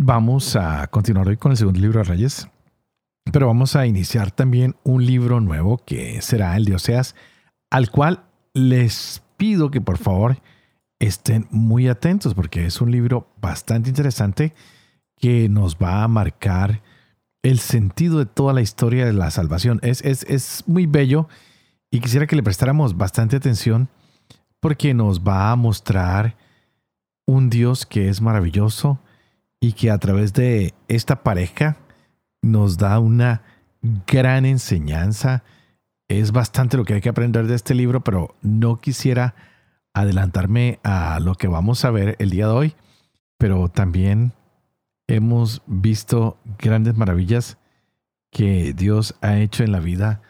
Vamos a continuar hoy con el segundo libro de Reyes, pero vamos a iniciar también un libro nuevo que será el de Oseas, al cual les pido que por favor estén muy atentos porque es un libro bastante interesante que nos va a marcar el sentido de toda la historia de la salvación. Es, es, es muy bello y quisiera que le prestáramos bastante atención porque nos va a mostrar un Dios que es maravilloso, y que a través de esta pareja nos da una gran enseñanza. Es bastante lo que hay que aprender de este libro, pero no quisiera adelantarme a lo que vamos a ver el día de hoy, pero también hemos visto grandes maravillas que Dios ha hecho en la vida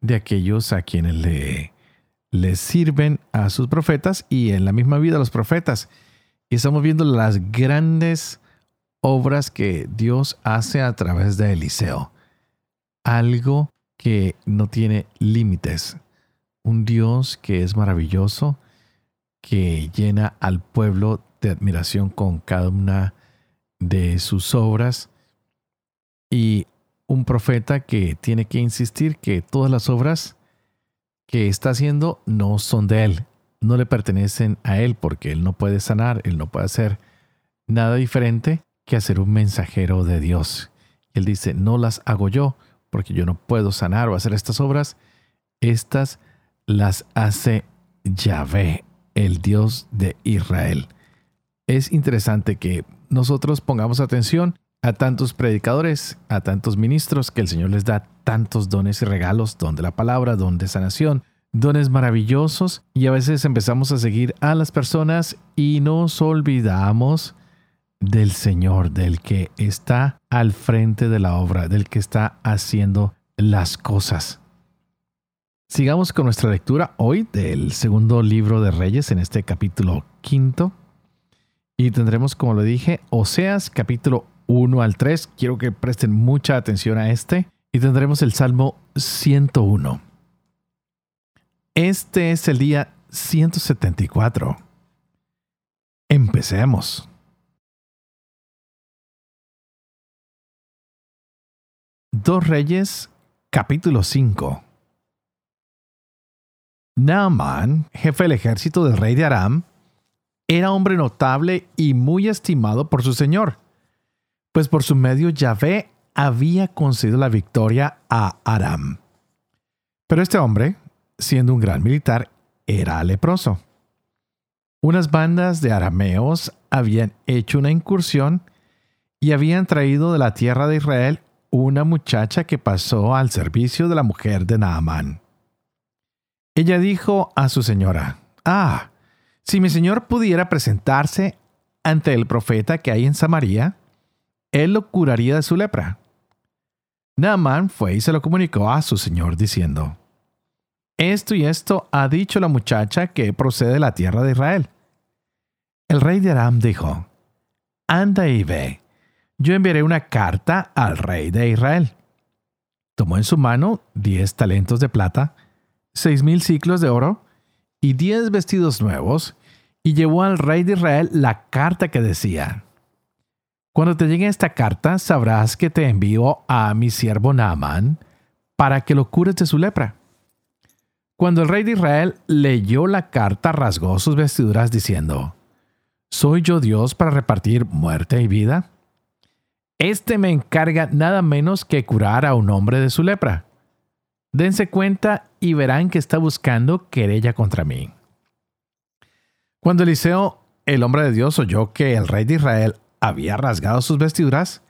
de aquellos a quienes le, le sirven a sus profetas y en la misma vida a los profetas. Y estamos viendo las grandes obras que Dios hace a través de Eliseo. Algo que no tiene límites. Un Dios que es maravilloso, que llena al pueblo de admiración con cada una de sus obras. Y un profeta que tiene que insistir que todas las obras que está haciendo no son de él, no le pertenecen a él porque él no puede sanar, él no puede hacer nada diferente que hacer un mensajero de Dios. Él dice, no las hago yo, porque yo no puedo sanar o hacer estas obras. Estas las hace Yahvé, el Dios de Israel. Es interesante que nosotros pongamos atención a tantos predicadores, a tantos ministros, que el Señor les da tantos dones y regalos, don de la palabra, don de sanación, dones maravillosos, y a veces empezamos a seguir a las personas y nos olvidamos del Señor, del que está al frente de la obra, del que está haciendo las cosas. Sigamos con nuestra lectura hoy del segundo libro de Reyes en este capítulo quinto. Y tendremos, como lo dije, Oseas capítulo 1 al 3. Quiero que presten mucha atención a este. Y tendremos el Salmo 101. Este es el día 174. Empecemos. Dos Reyes, capítulo 5. Naaman, jefe del ejército del rey de Aram, era hombre notable y muy estimado por su señor, pues por su medio Yahvé había concedido la victoria a Aram. Pero este hombre, siendo un gran militar, era leproso. Unas bandas de arameos habían hecho una incursión y habían traído de la tierra de Israel una muchacha que pasó al servicio de la mujer de Naamán. Ella dijo a su señora, Ah, si mi señor pudiera presentarse ante el profeta que hay en Samaria, él lo curaría de su lepra. Naamán fue y se lo comunicó a su señor diciendo, Esto y esto ha dicho la muchacha que procede de la tierra de Israel. El rey de Aram dijo, Anda y ve yo enviaré una carta al rey de Israel. Tomó en su mano diez talentos de plata, seis mil ciclos de oro y diez vestidos nuevos, y llevó al rey de Israel la carta que decía, Cuando te llegue esta carta, sabrás que te envío a mi siervo Naaman para que lo cures de su lepra. Cuando el rey de Israel leyó la carta, rasgó sus vestiduras diciendo, ¿Soy yo Dios para repartir muerte y vida? Este me encarga nada menos que curar a un hombre de su lepra. Dense cuenta y verán que está buscando querella contra mí. Cuando Eliseo, el hombre de Dios, oyó que el rey de Israel había rasgado sus vestiduras,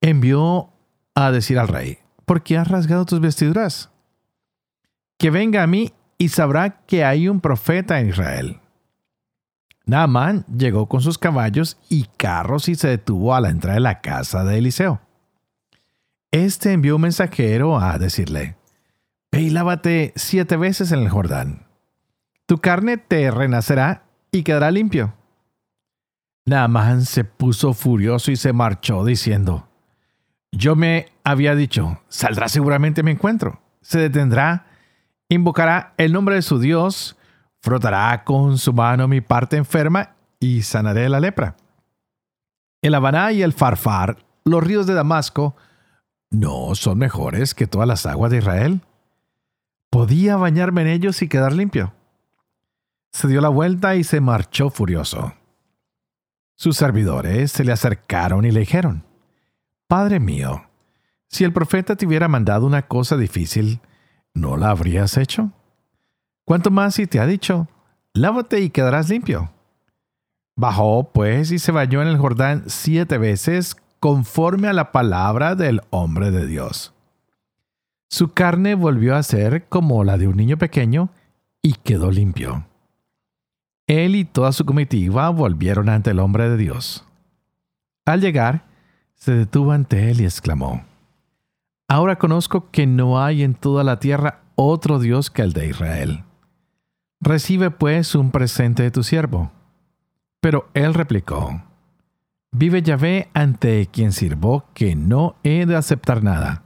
envió a decir al rey, ¿por qué has rasgado tus vestiduras? Que venga a mí y sabrá que hay un profeta en Israel. Naamán llegó con sus caballos y carros y se detuvo a la entrada de la casa de Eliseo. Este envió un mensajero a decirle, Ve siete veces en el Jordán. Tu carne te renacerá y quedará limpio. Naamán se puso furioso y se marchó diciendo, Yo me había dicho, saldrá seguramente mi encuentro, se detendrá, invocará el nombre de su Dios, frotará con su mano mi parte enferma y sanaré la lepra. El Habaná y el Farfar, los ríos de Damasco, ¿no son mejores que todas las aguas de Israel? Podía bañarme en ellos y quedar limpio. Se dio la vuelta y se marchó furioso. Sus servidores se le acercaron y le dijeron, Padre mío, si el profeta te hubiera mandado una cosa difícil, ¿no la habrías hecho? ¿Cuánto más si te ha dicho, lávate y quedarás limpio? Bajó pues y se bañó en el Jordán siete veces conforme a la palabra del hombre de Dios. Su carne volvió a ser como la de un niño pequeño y quedó limpio. Él y toda su comitiva volvieron ante el hombre de Dios. Al llegar, se detuvo ante él y exclamó, Ahora conozco que no hay en toda la tierra otro Dios que el de Israel. Recibe pues un presente de tu siervo. Pero él replicó, Vive Yahvé ante quien sirvo que no he de aceptar nada.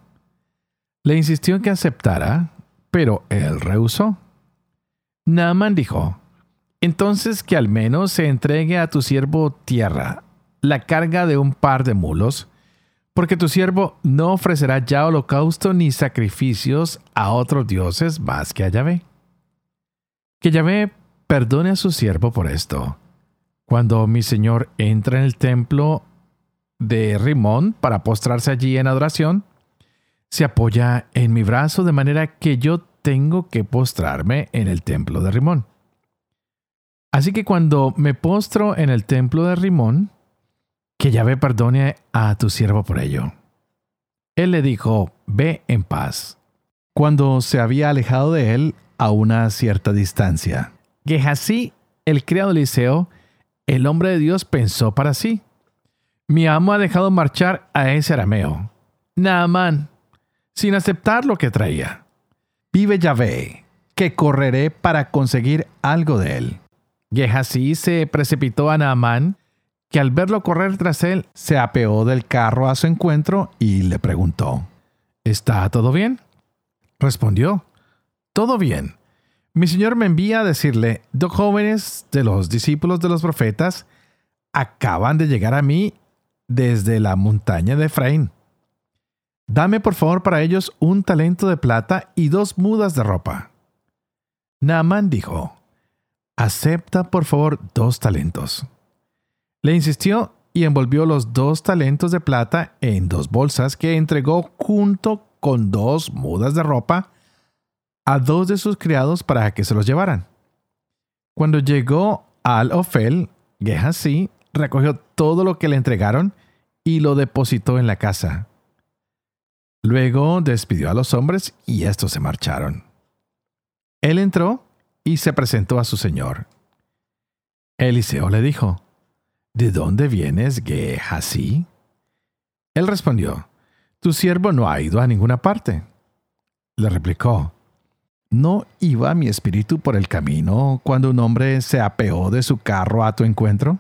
Le insistió en que aceptara, pero él rehusó. Naaman dijo, entonces que al menos se entregue a tu siervo tierra, la carga de un par de mulos, porque tu siervo no ofrecerá ya holocausto ni sacrificios a otros dioses más que a Yahvé. Que Yahvé perdone a su siervo por esto. Cuando mi señor entra en el templo de Rimón para postrarse allí en adoración, se apoya en mi brazo de manera que yo tengo que postrarme en el templo de Rimón. Así que cuando me postro en el templo de Rimón, que Yahvé perdone a tu siervo por ello. Él le dijo, ve en paz. Cuando se había alejado de él a una cierta distancia. Gehazi, el criado de Eliseo, el hombre de Dios pensó para sí. Mi amo ha dejado marchar a ese arameo. Naamán, sin aceptar lo que traía. Vive Yahvé, que correré para conseguir algo de él. Gehazi se precipitó a Naamán, que al verlo correr tras él, se apeó del carro a su encuentro y le preguntó, ¿Está todo bien? Respondió, Todo bien. Mi señor me envía a decirle, dos jóvenes de los discípulos de los profetas acaban de llegar a mí desde la montaña de Efraín. Dame por favor para ellos un talento de plata y dos mudas de ropa. Naamán dijo, acepta por favor dos talentos. Le insistió y envolvió los dos talentos de plata en dos bolsas que entregó junto con dos mudas de ropa a dos de sus criados para que se los llevaran. Cuando llegó al Ofel, Gehazi recogió todo lo que le entregaron y lo depositó en la casa. Luego despidió a los hombres y estos se marcharon. Él entró y se presentó a su señor. Eliseo le dijo, ¿De dónde vienes, Gehazi? Él respondió, Tu siervo no ha ido a ninguna parte. Le replicó, ¿No iba mi espíritu por el camino cuando un hombre se apeó de su carro a tu encuentro?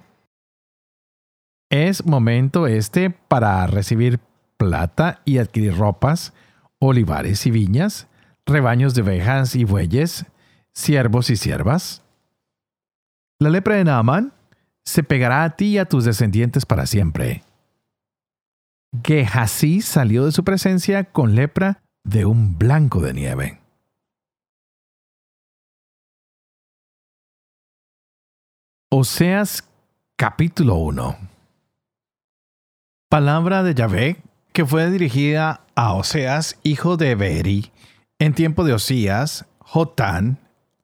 Es momento este para recibir plata y adquirir ropas, olivares y viñas, rebaños de ovejas y bueyes, siervos y siervas? La lepra de Naamán se pegará a ti y a tus descendientes para siempre. Gehazi salió de su presencia con lepra de un blanco de nieve. Oseas capítulo 1 Palabra de Yahvé que fue dirigida a Oseas, hijo de Beri, en tiempo de Osías, Jotán,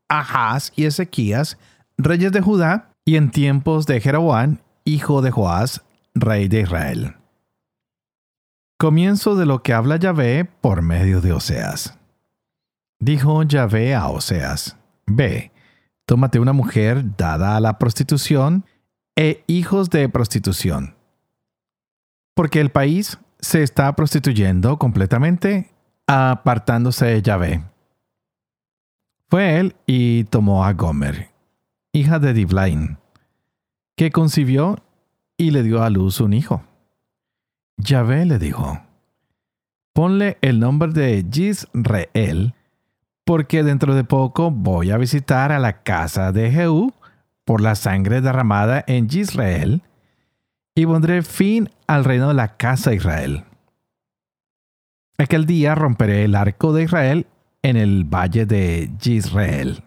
Ahaz y Ezequías, reyes de Judá, y en tiempos de Jeroboam, hijo de Joás, rey de Israel. Comienzo de lo que habla Yahvé por medio de Oseas. Dijo Yahvé a Oseas, Ve, tómate una mujer dada a la prostitución e hijos de prostitución. Porque el país se está prostituyendo completamente, apartándose de Yahvé. Fue él y tomó a Gomer, hija de Diblain, que concibió y le dio a luz un hijo. Yahvé le dijo, ponle el nombre de Yisreel, porque dentro de poco voy a visitar a la casa de Jehú por la sangre derramada en Israel, y pondré fin al reino de la casa de Israel. Aquel día romperé el arco de Israel en el valle de Israel.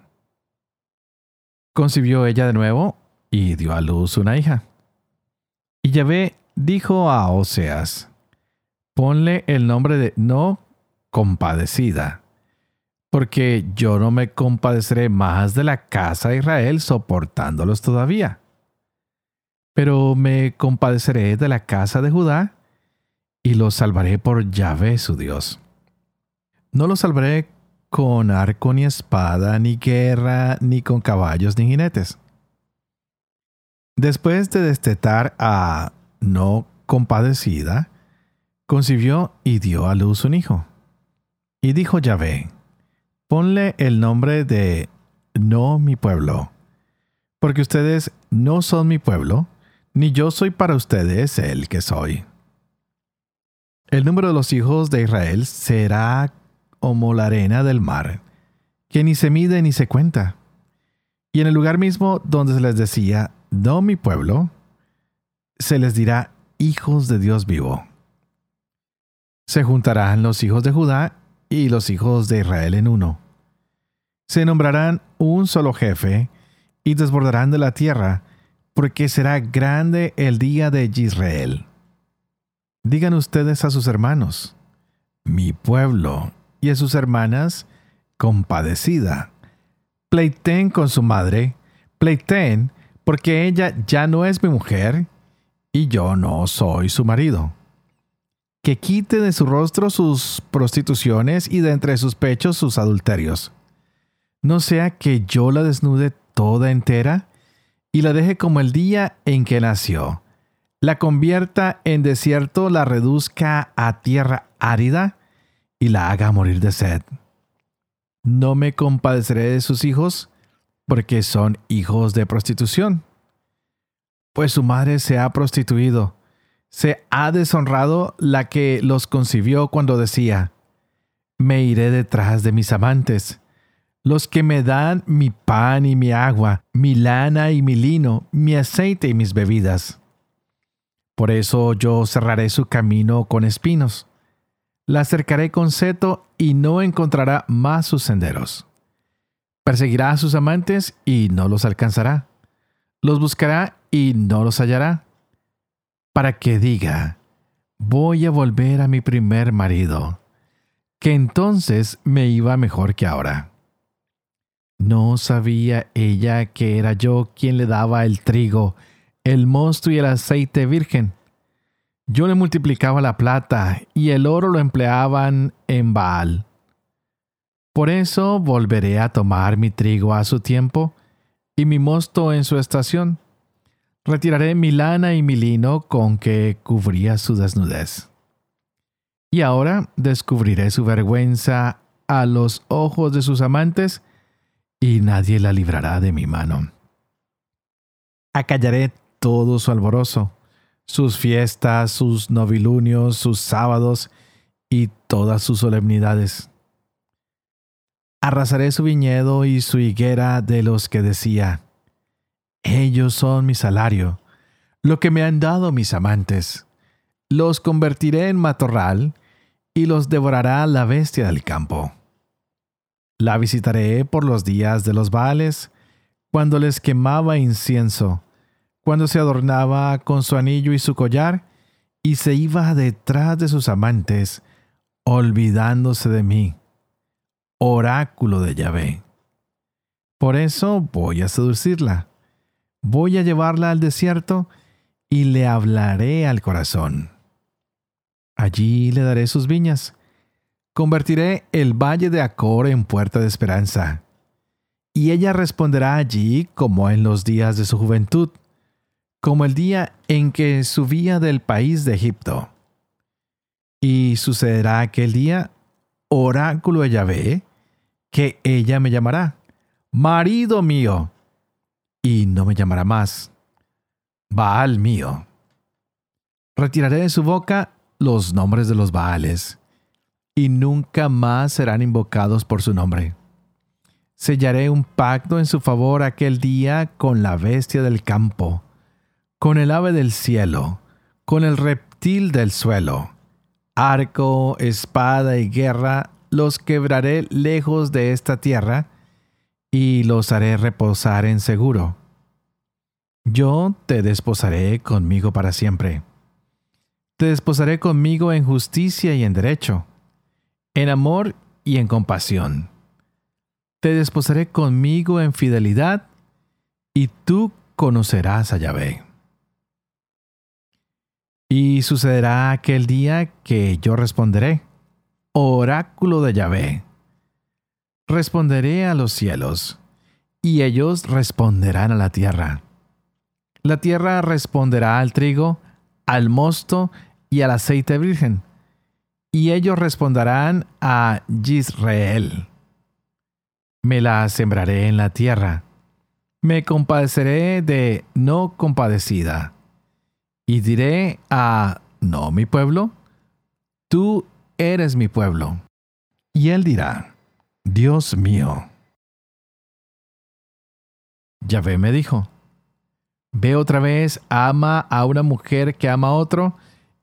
Concibió ella de nuevo y dio a luz una hija. Y Yahvé dijo a Oseas, ponle el nombre de no compadecida, porque yo no me compadeceré más de la casa de Israel soportándolos todavía. Pero me compadeceré de la casa de Judá y los salvaré por Yahvé su Dios. No los salvaré con arco ni espada, ni guerra, ni con caballos ni jinetes. Después de destetar a no compadecida, concibió y dio a luz un hijo. Y dijo Yahvé, ponle el nombre de no mi pueblo, porque ustedes no son mi pueblo, ni yo soy para ustedes el que soy. El número de los hijos de Israel será como la arena del mar, que ni se mide ni se cuenta. Y en el lugar mismo donde se les decía, no mi pueblo, se les dirá hijos de Dios vivo. Se juntarán los hijos de Judá y los hijos de Israel en uno. Se nombrarán un solo jefe y desbordarán de la tierra, porque será grande el día de Israel. Digan ustedes a sus hermanos, mi pueblo, y a sus hermanas, compadecida. Pleiten con su madre, pleiten, porque ella ya no es mi mujer y yo no soy su marido. Que quite de su rostro sus prostituciones y de entre sus pechos sus adulterios. No sea que yo la desnude toda entera y la deje como el día en que nació, la convierta en desierto, la reduzca a tierra árida y la haga morir de sed. No me compadeceré de sus hijos, porque son hijos de prostitución pues su madre se ha prostituido. Se ha deshonrado la que los concibió cuando decía, me iré detrás de mis amantes, los que me dan mi pan y mi agua, mi lana y mi lino, mi aceite y mis bebidas. Por eso yo cerraré su camino con espinos. La cercaré con seto y no encontrará más sus senderos. Perseguirá a sus amantes y no los alcanzará. Los buscará y no los hallará, para que diga, voy a volver a mi primer marido, que entonces me iba mejor que ahora. No sabía ella que era yo quien le daba el trigo, el mosto y el aceite virgen. Yo le multiplicaba la plata y el oro lo empleaban en Baal. Por eso volveré a tomar mi trigo a su tiempo y mi mosto en su estación Retiraré mi lana y mi lino con que cubría su desnudez. Y ahora descubriré su vergüenza a los ojos de sus amantes, y nadie la librará de mi mano. Acallaré todo su alborozo, sus fiestas, sus novilunios, sus sábados y todas sus solemnidades. Arrasaré su viñedo y su higuera de los que decía, ellos son mi salario, lo que me han dado mis amantes. Los convertiré en matorral y los devorará la bestia del campo. La visitaré por los días de los vales, cuando les quemaba incienso, cuando se adornaba con su anillo y su collar, y se iba detrás de sus amantes, olvidándose de mí, oráculo de Yahvé. Por eso voy a seducirla Voy a llevarla al desierto y le hablaré al corazón. Allí le daré sus viñas. Convertiré el valle de Acor en puerta de esperanza. Y ella responderá allí como en los días de su juventud, como el día en que subía del país de Egipto. Y sucederá aquel día, oráculo de Yahvé, que ella me llamará, marido mío, y no me llamará más, Baal mío. Retiraré de su boca los nombres de los Baales, y nunca más serán invocados por su nombre. Sellaré un pacto en su favor aquel día con la bestia del campo, con el ave del cielo, con el reptil del suelo. Arco, espada y guerra los quebraré lejos de esta tierra y los haré reposar en seguro. Yo te desposaré conmigo para siempre. Te desposaré conmigo en justicia y en derecho, en amor y en compasión. Te desposaré conmigo en fidelidad, y tú conocerás a Yahvé. Y sucederá aquel día que yo responderé oráculo de Yahvé. Responderé a los cielos, y ellos responderán a la tierra. La tierra responderá al trigo, al mosto y al aceite virgen, y ellos responderán a Yisrael. Me la sembraré en la tierra, me compadeceré de no compadecida, y diré a no mi pueblo, tú eres mi pueblo. Y él dirá, Dios mío. Yahvé me dijo, ve otra vez, ama a una mujer que ama a otro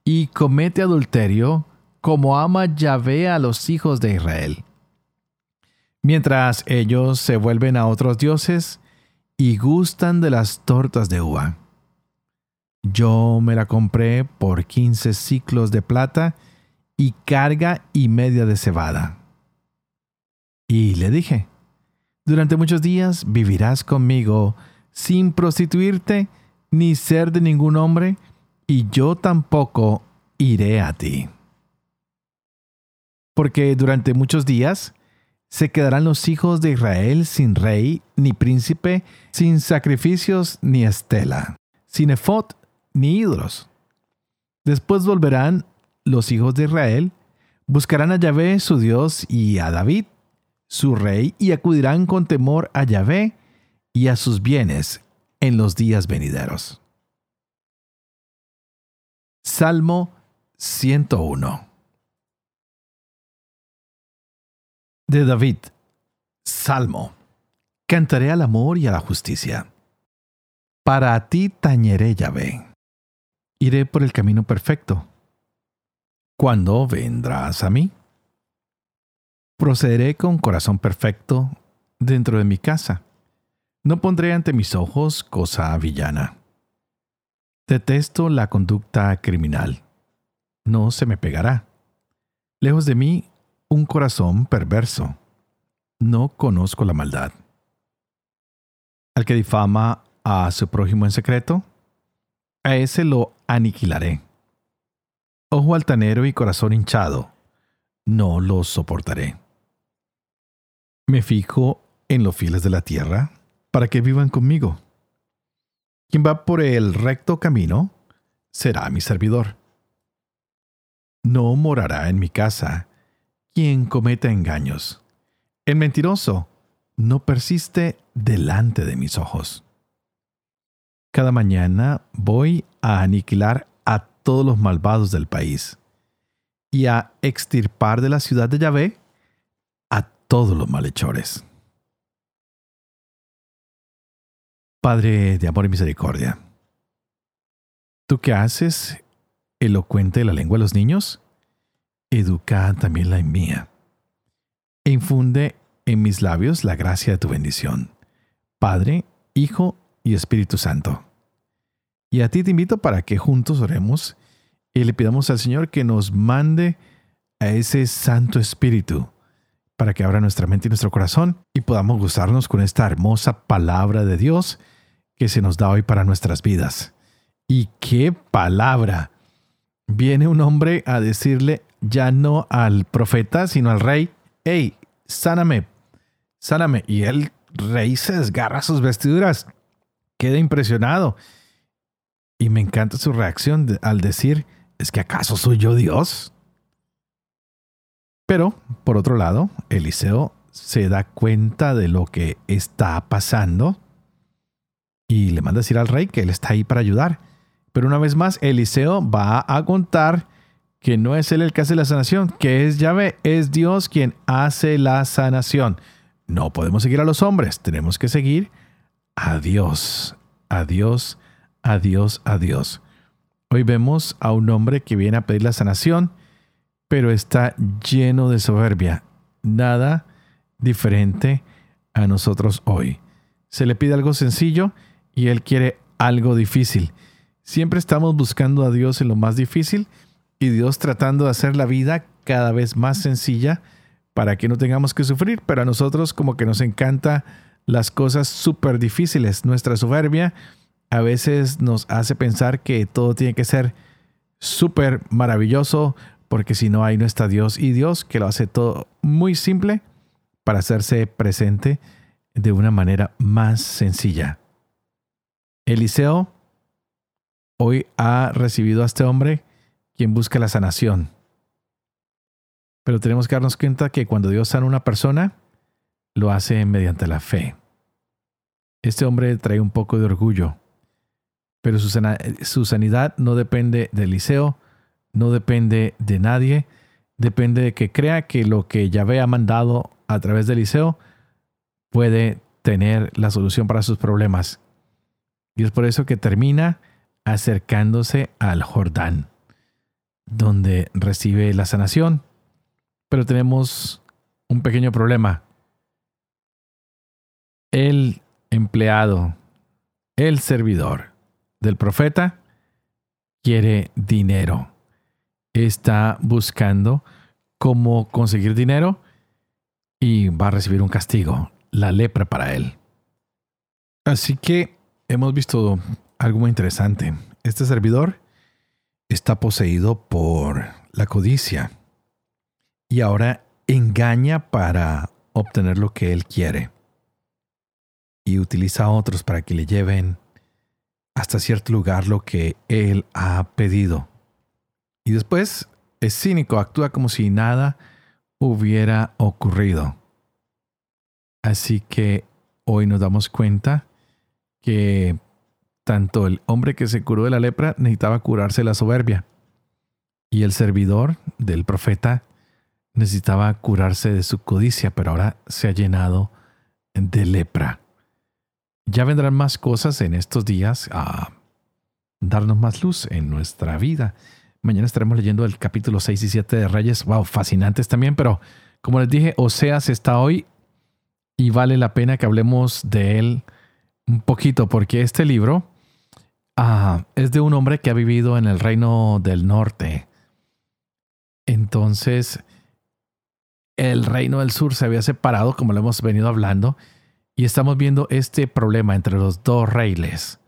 y comete adulterio como ama Yahvé a los hijos de Israel. Mientras ellos se vuelven a otros dioses y gustan de las tortas de uva. Yo me la compré por quince ciclos de plata y carga y media de cebada. Y le dije, durante muchos días vivirás conmigo sin prostituirte ni ser de ningún hombre, y yo tampoco iré a ti. Porque durante muchos días se quedarán los hijos de Israel sin rey ni príncipe, sin sacrificios ni estela, sin efod ni ídolos. Después volverán los hijos de Israel buscarán a Yahvé su Dios y a David su rey y acudirán con temor a Yahvé y a sus bienes en los días venideros. Salmo 101 De David Salmo Cantaré al amor y a la justicia. Para ti tañeré Yahvé. Iré por el camino perfecto ¿Cuándo vendrás a mí? Procederé con corazón perfecto dentro de mi casa. No pondré ante mis ojos cosa villana. Detesto la conducta criminal. No se me pegará. Lejos de mí, un corazón perverso. No conozco la maldad. Al que difama a su prójimo en secreto, a ese lo aniquilaré ojo altanero y corazón hinchado, no los soportaré. Me fijo en los fieles de la tierra para que vivan conmigo. Quien va por el recto camino será mi servidor. No morará en mi casa quien cometa engaños. El mentiroso no persiste delante de mis ojos. Cada mañana voy a aniquilar todos los malvados del país y a extirpar de la ciudad de Yahvé a todos los malhechores. Padre de amor y misericordia, ¿tú qué haces elocuente la lengua de los niños? Educa también la mía. E infunde en mis labios la gracia de tu bendición. Padre, Hijo y Espíritu Santo. Y a ti te invito para que juntos oremos y le pidamos al Señor que nos mande a ese Santo Espíritu para que abra nuestra mente y nuestro corazón y podamos gozarnos con esta hermosa palabra de Dios que se nos da hoy para nuestras vidas. Y qué palabra. Viene un hombre a decirle ya no al profeta, sino al rey, hey, sáname, sáname. Y él rey se desgarra sus vestiduras, queda impresionado. Y me encanta su reacción al decir, ¿es que acaso soy yo Dios? Pero, por otro lado, Eliseo se da cuenta de lo que está pasando y le manda decir al rey que él está ahí para ayudar. Pero una vez más, Eliseo va a contar que no es él el que hace la sanación, que es Yahvé, es Dios quien hace la sanación. No podemos seguir a los hombres, tenemos que seguir a Dios, a Dios, a Dios, a Dios. Hoy vemos a un hombre que viene a pedir la sanación, pero está lleno de soberbia. Nada diferente a nosotros hoy. Se le pide algo sencillo y él quiere algo difícil. Siempre estamos buscando a Dios en lo más difícil y Dios tratando de hacer la vida cada vez más sencilla para que no tengamos que sufrir, pero a nosotros como que nos encanta las cosas súper difíciles. Nuestra soberbia a veces nos hace pensar que todo tiene que ser súper maravilloso, porque si no, ahí no está Dios. Y Dios que lo hace todo muy simple para hacerse presente de una manera más sencilla. Eliseo hoy ha recibido a este hombre quien busca la sanación. Pero tenemos que darnos cuenta que cuando Dios sana a una persona, lo hace mediante la fe. Este hombre trae un poco de orgullo, pero su, sanidad no depende de Eliseo, no depende de nadie, depende de que crea que lo que Yahvé ha mandado a través de Eliseo puede tener la solución para sus problemas. Y es por eso que termina acercándose al Jordán donde recibe la sanación. Pero tenemos un pequeño problema. El empleado, el servidor del profeta, quiere dinero. Está buscando cómo conseguir dinero y va a recibir un castigo, la lepra para él. Así que hemos visto algo muy interesante. Este servidor está poseído por la codicia y ahora engaña para obtener lo que él quiere y utiliza a otros para que le lleven hasta cierto lugar lo que él ha pedido. Y después es cínico, actúa como si nada hubiera ocurrido. Así que hoy nos damos cuenta que tanto el hombre que se curó de la lepra necesitaba curarse la soberbia y el servidor del profeta necesitaba curarse de su codicia, pero ahora se ha llenado de lepra. Ya vendrán más cosas en estos días a darnos más luz en nuestra vida. Mañana estaremos leyendo el capítulo 6 y 7 de Reyes. Wow, fascinantes también, pero como les dije, Oseas está hoy y vale la pena que hablemos de él un poquito, porque este libro ah, es de un hombre que ha vivido en el reino del norte. Entonces, el reino del sur se había separado, como lo hemos venido hablando, y estamos viendo este problema entre los dos reyes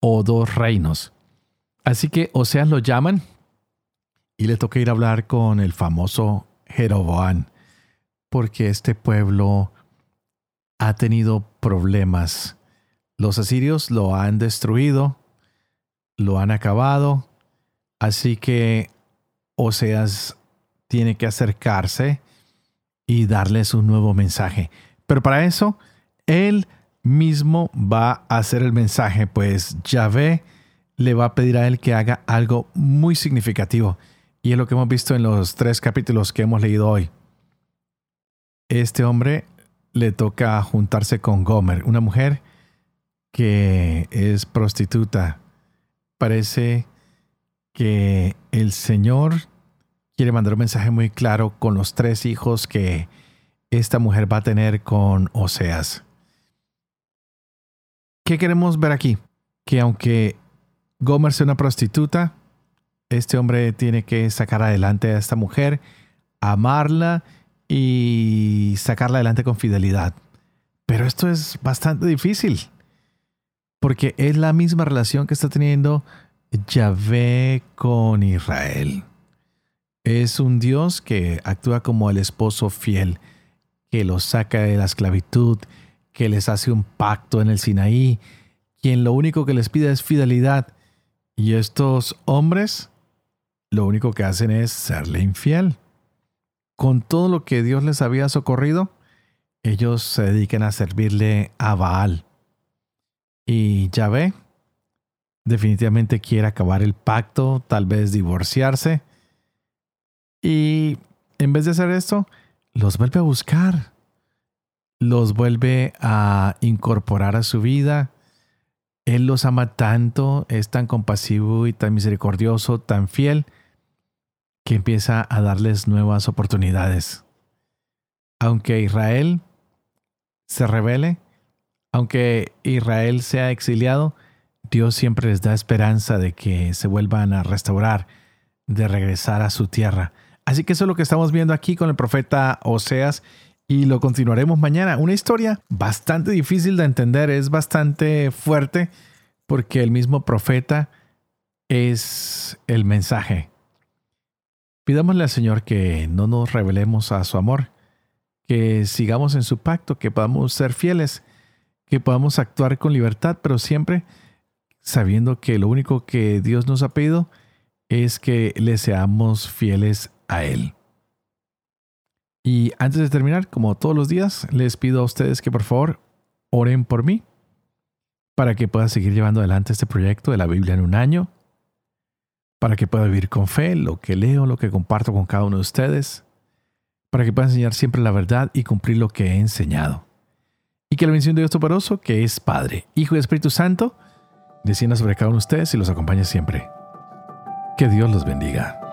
o dos reinos. Así que Oseas lo llaman y le toca ir a hablar con el famoso Jeroboán, porque este pueblo ha tenido problemas los asirios lo han destruido, lo han acabado, así que Oseas tiene que acercarse y darles un nuevo mensaje. Pero para eso, él mismo va a hacer el mensaje, pues Yahvé le va a pedir a él que haga algo muy significativo. Y es lo que hemos visto en los tres capítulos que hemos leído hoy. Este hombre le toca juntarse con Gomer, una mujer que es prostituta. Parece que el Señor quiere mandar un mensaje muy claro con los tres hijos que esta mujer va a tener con Oseas. ¿Qué queremos ver aquí? Que aunque Gomer sea una prostituta, este hombre tiene que sacar adelante a esta mujer, amarla y sacarla adelante con fidelidad. Pero esto es bastante difícil porque es la misma relación que está teniendo Yahvé con Israel. Es un Dios que actúa como el esposo fiel, que los saca de la esclavitud, que les hace un pacto en el Sinaí, quien lo único que les pide es fidelidad. Y estos hombres lo único que hacen es serle infiel. Con todo lo que Dios les había socorrido, ellos se dedican a servirle a Baal. Y Yahvé definitivamente quiere acabar el pacto, tal vez divorciarse. Y en vez de hacer esto, los vuelve a buscar. Los vuelve a incorporar a su vida. Él los ama tanto, es tan compasivo y tan misericordioso, tan fiel, que empieza a darles nuevas oportunidades. Aunque Israel se revele, aunque Israel sea exiliado, Dios siempre les da esperanza de que se vuelvan a restaurar, de regresar a su tierra. Así que eso es lo que estamos viendo aquí con el profeta Oseas y lo continuaremos mañana. Una historia bastante difícil de entender, es bastante fuerte porque el mismo profeta es el mensaje. Pidámosle al Señor que no nos revelemos a su amor, que sigamos en su pacto, que podamos ser fieles, que podamos actuar con libertad, pero siempre sabiendo que lo único que Dios nos ha pedido es que le seamos fieles a Él. Y antes de terminar, como todos los días, les pido a ustedes que por favor oren por mí para que pueda seguir llevando adelante este proyecto de la Biblia en un año, para que pueda vivir con fe lo que leo, lo que comparto con cada uno de ustedes, para que pueda enseñar siempre la verdad y cumplir lo que he enseñado. Y que la bendición de Dios Toporoso, que es Padre, Hijo y Espíritu Santo, descienda sobre cada uno de ustedes y los acompañe siempre. Que Dios los bendiga.